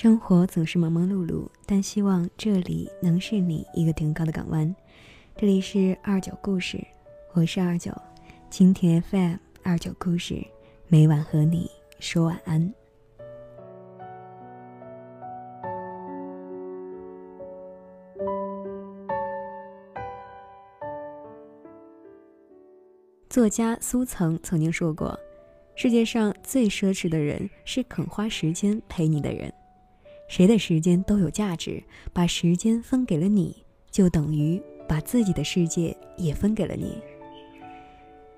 生活总是忙忙碌碌，但希望这里能是你一个停靠的港湾。这里是二九故事，我是二九，蜻蜓 FM 二九故事，每晚和你说晚安。作家苏曾曾经说过：“世界上最奢侈的人是肯花时间陪你的人。”谁的时间都有价值，把时间分给了你，就等于把自己的世界也分给了你。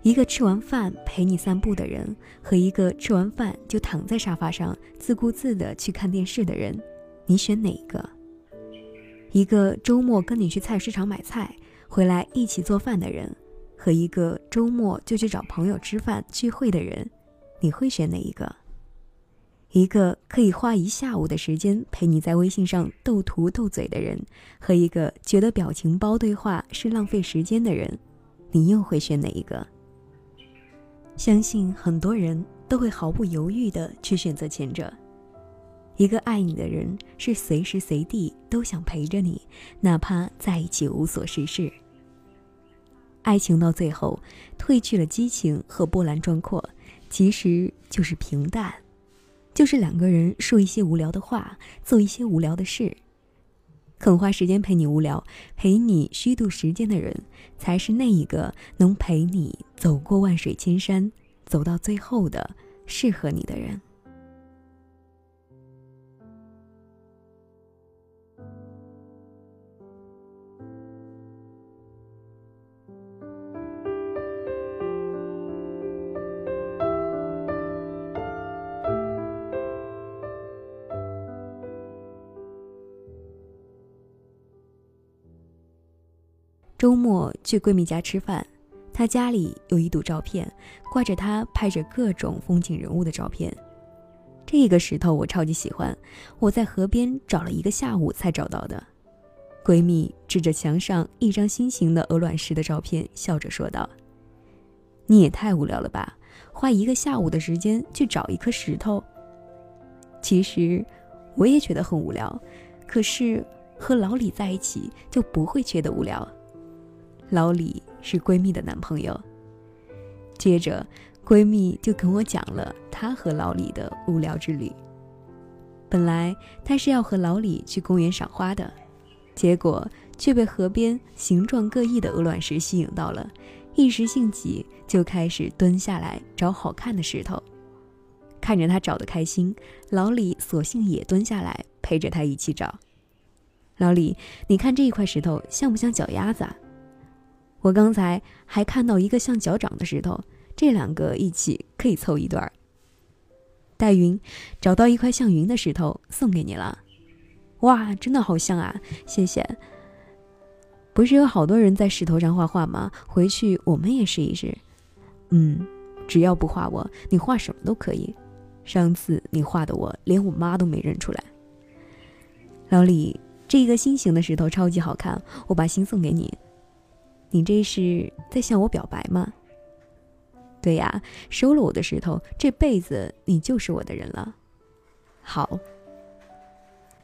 一个吃完饭陪你散步的人，和一个吃完饭就躺在沙发上自顾自的去看电视的人，你选哪一个？一个周末跟你去菜市场买菜，回来一起做饭的人，和一个周末就去找朋友吃饭聚会的人，你会选哪一个？一个可以花一下午的时间陪你在微信上斗图斗嘴的人，和一个觉得表情包对话是浪费时间的人，你又会选哪一个？相信很多人都会毫不犹豫的去选择前者。一个爱你的人是随时随地都想陪着你，哪怕在一起无所事事。爱情到最后褪去了激情和波澜壮阔，其实就是平淡。就是两个人说一些无聊的话，做一些无聊的事。肯花时间陪你无聊、陪你虚度时间的人，才是那一个能陪你走过万水千山、走到最后的适合你的人。周末去闺蜜家吃饭，她家里有一堵照片，挂着她拍着各种风景人物的照片。这个石头我超级喜欢，我在河边找了一个下午才找到的。闺蜜指着墙上一张心形的鹅卵石的照片，笑着说道：“你也太无聊了吧，花一个下午的时间去找一颗石头。”其实，我也觉得很无聊，可是和老李在一起就不会觉得无聊。老李是闺蜜的男朋友。接着，闺蜜就跟我讲了她和老李的无聊之旅。本来她是要和老李去公园赏花的，结果却被河边形状各异的鹅卵石吸引到了，一时兴起就开始蹲下来找好看的石头。看着她找的开心，老李索性也蹲下来陪着她一起找。老李，你看这一块石头像不像脚丫子啊？我刚才还看到一个像脚掌的石头，这两个一起可以凑一对儿。黛云，找到一块像云的石头，送给你了。哇，真的好像啊！谢谢。不是有好多人在石头上画画吗？回去我们也试一试。嗯，只要不画我，你画什么都可以。上次你画的我，连我妈都没认出来。老李，这一个心形的石头超级好看，我把心送给你。你这是在向我表白吗？对呀，收了我的石头，这辈子你就是我的人了。好，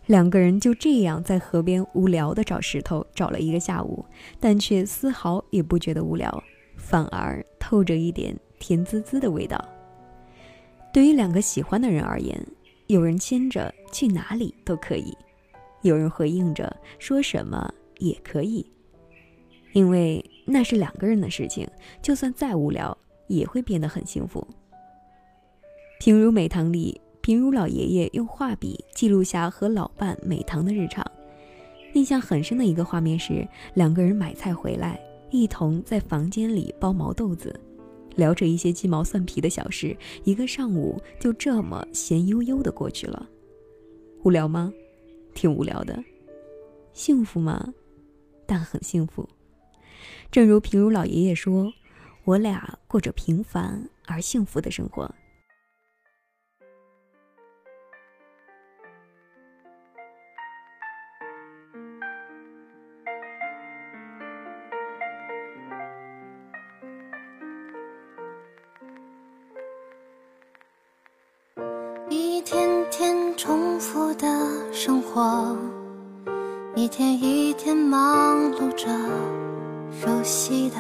两个人就这样在河边无聊的找石头，找了一个下午，但却丝毫也不觉得无聊，反而透着一点甜滋滋的味道。对于两个喜欢的人而言，有人牵着去哪里都可以，有人回应着说什么也可以。因为那是两个人的事情，就算再无聊，也会变得很幸福。平如美堂里，平如老爷爷用画笔记录下和老伴美堂的日常。印象很深的一个画面是，两个人买菜回来，一同在房间里剥毛豆子，聊着一些鸡毛蒜皮的小事，一个上午就这么闲悠悠的过去了。无聊吗？挺无聊的。幸福吗？但很幸福。正如平如老爷爷说：“我俩过着平凡而幸福的生活。”一天天。重复的生活，一天一天忙碌着，熟悉的、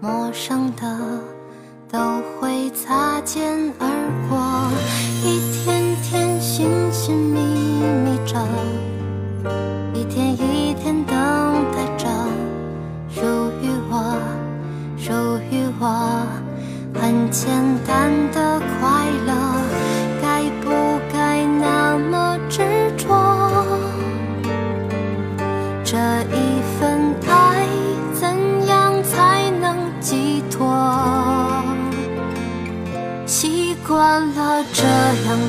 陌生的都会擦肩而过，一天天寻寻觅觅着，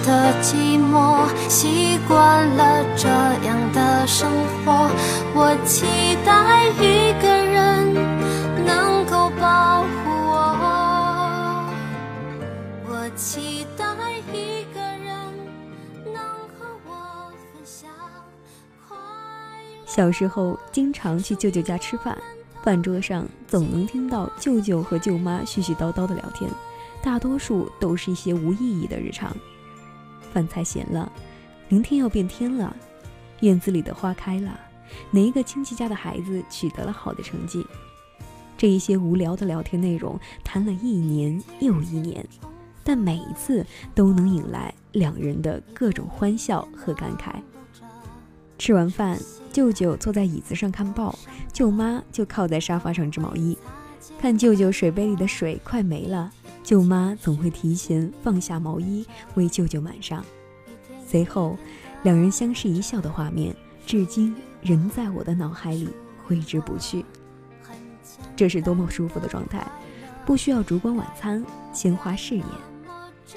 的寂寞，习惯了这样的生活，我期待一个人能够保护我。我期待一个人能和我分享。小时候经常去舅舅家吃饭，饭桌上总能听到舅舅和舅妈絮絮叨叨的聊天，大多数都是一些无意义的日常。饭菜咸了，明天要变天了，院子里的花开了，哪一个亲戚家的孩子取得了好的成绩？这一些无聊的聊天内容谈了一年又一年，但每一次都能引来两人的各种欢笑和感慨。吃完饭。舅舅坐在椅子上看报，舅妈就靠在沙发上织毛衣。看舅舅水杯里的水快没了，舅妈总会提前放下毛衣为舅舅满上。随后，两人相视一笑的画面，至今仍在我的脑海里挥之不去。这是多么舒服的状态，不需要烛光晚餐、鲜花誓言，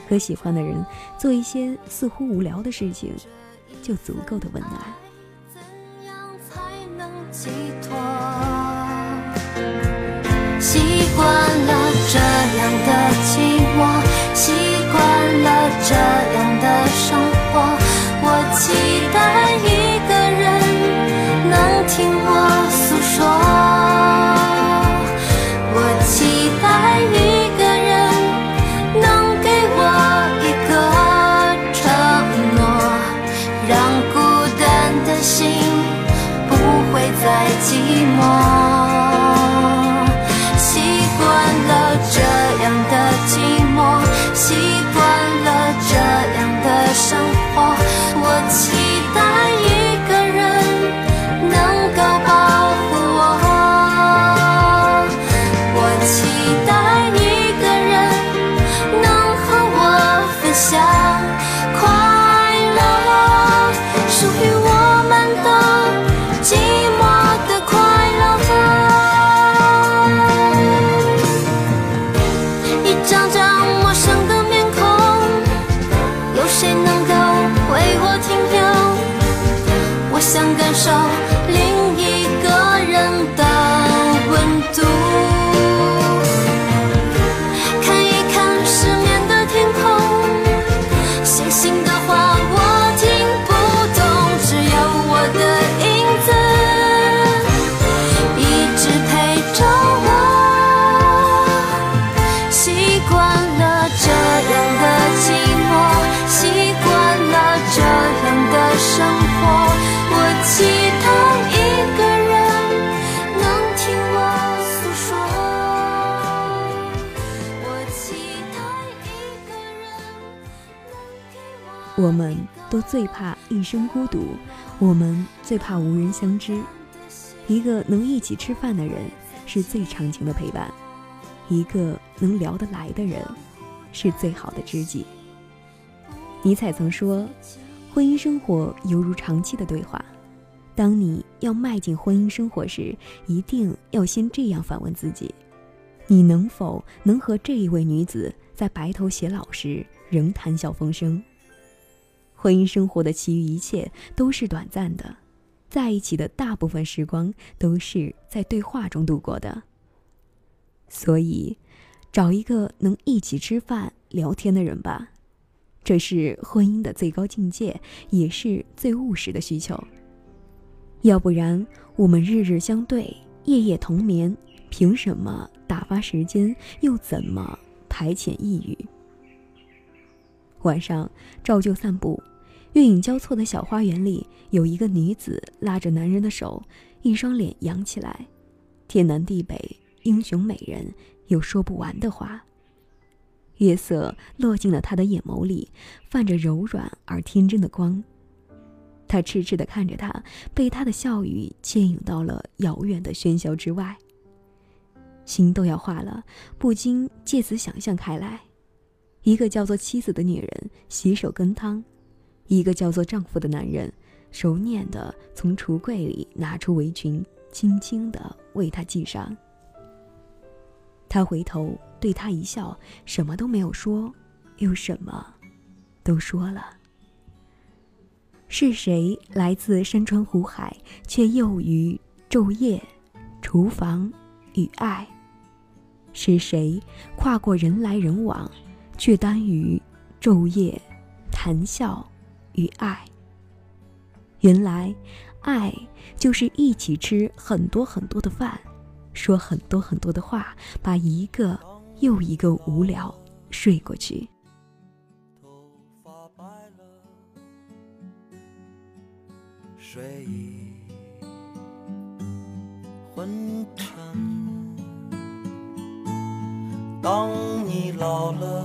和喜欢的人做一些似乎无聊的事情，就足够的温暖。的寂寞，习惯了这感受另一个人的温度。我们都最怕一生孤独，我们最怕无人相知。一个能一起吃饭的人，是最长情的陪伴；一个能聊得来的人，是最好的知己。尼采曾说：“婚姻生活犹如长期的对话。当你要迈进婚姻生活时，一定要先这样反问自己：你能否能和这一位女子在白头偕老时仍谈笑风生？”婚姻生活的其余一切都是短暂的，在一起的大部分时光都是在对话中度过的。所以，找一个能一起吃饭聊天的人吧，这是婚姻的最高境界，也是最务实的需求。要不然，我们日日相对，夜夜同眠，凭什么打发时间？又怎么排遣抑郁？晚上照旧散步，月影交错的小花园里，有一个女子拉着男人的手，一双脸扬起来，天南地北，英雄美人，有说不完的话。月色落进了他的眼眸里，泛着柔软而天真的光。他痴痴地看着他，被他的笑语牵引到了遥远的喧嚣之外。心都要化了，不禁借此想象开来：一个叫做妻子的女人洗手羹汤，一个叫做丈夫的男人熟练地从橱柜里拿出围裙，轻轻地为她系上。他回头对她一笑，什么都没有说，又什么都说了。是谁来自山川湖海，却囿于昼夜、厨房与爱？是谁跨过人来人往，却耽于昼夜、谈笑与爱？原来，爱就是一起吃很多很多的饭。说很多很多的话，把一个又一个无聊睡过去。头发白了，睡意昏沉。当你老了，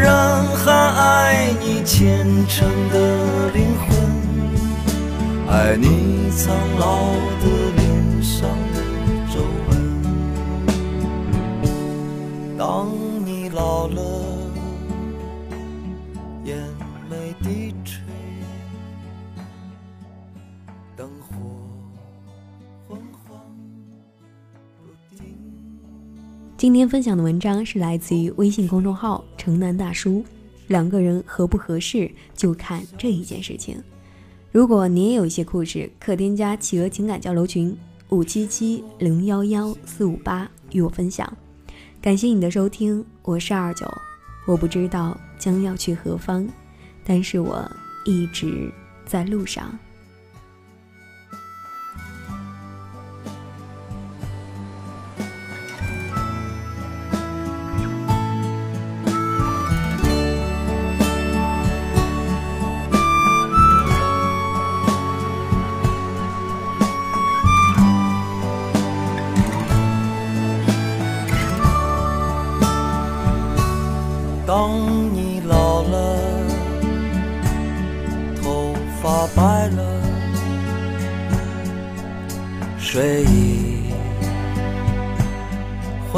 人还爱你虔诚的灵魂，爱你苍老的脸上的皱纹。当你老了。今天分享的文章是来自于微信公众号“城南大叔”，两个人合不合适就看这一件事情。如果你也有一些故事，可添加企鹅情感交流群五七七零幺幺四五八与我分享。感谢你的收听，我是二九。我不知道将要去何方，但是我一直在路上。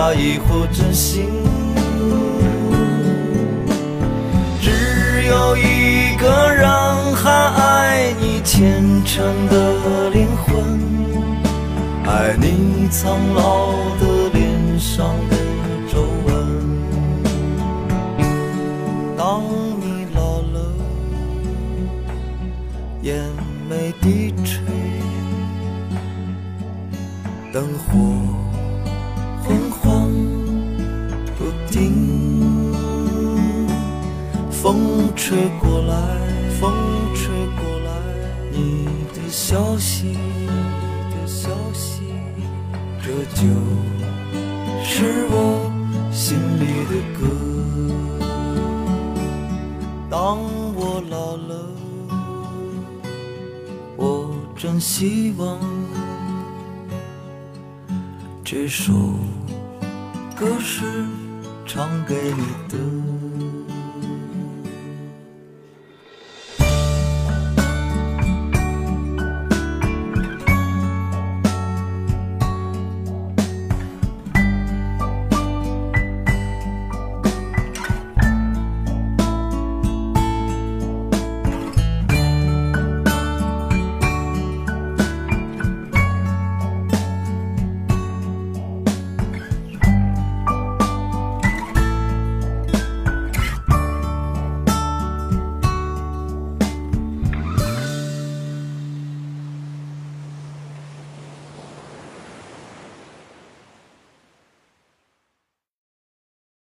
假意或真心。只有一个人还爱你虔诚的灵魂，爱你苍老的脸上当我老了。我真希望这首歌是唱给你的。